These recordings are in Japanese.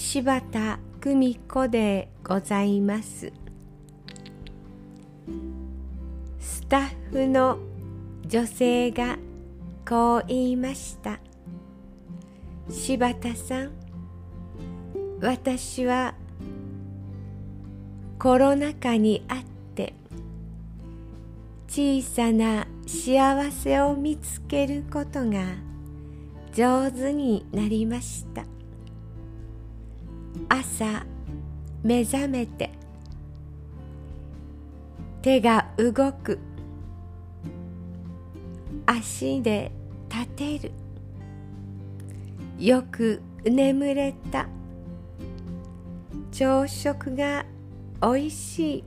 柴田久美子でございます。スタッフの女性がこう言いました。柴田さん私はコロナ禍にあって小さな幸せを見つけることが上手になりました。朝目覚めて手が動く。足で立てる。よく眠れた。朝食がおいしい。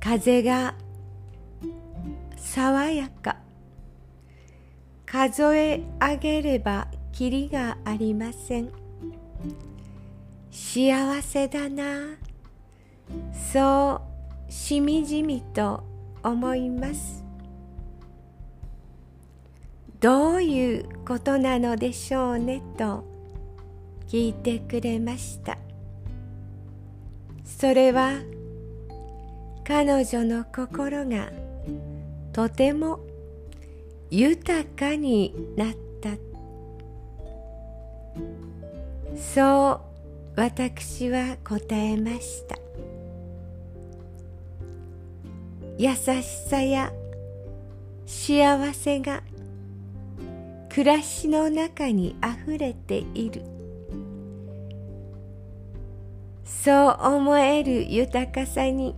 風が爽やか。数え上げればきりがありません。幸せだな。そうしみじみと思います。どういうことなのでしょうねと聞いてくれました。それは彼女の心がとても豊かになったそう私は答えました。優しさや幸せが暮らしの中にあふれている。そう思える豊かさに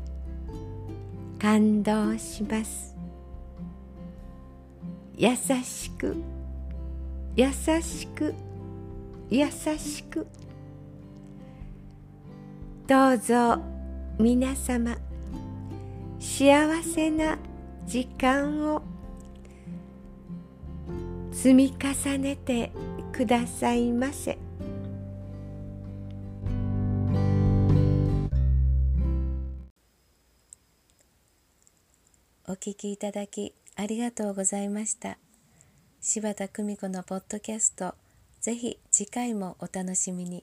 感動します。優しく優しく優しく。どうぞ皆様幸せな時間を積み重ねてくださいませ。お聞きいただきありがとうございました。柴田久美子のポッドキャスト。ぜひ次回もお楽しみに。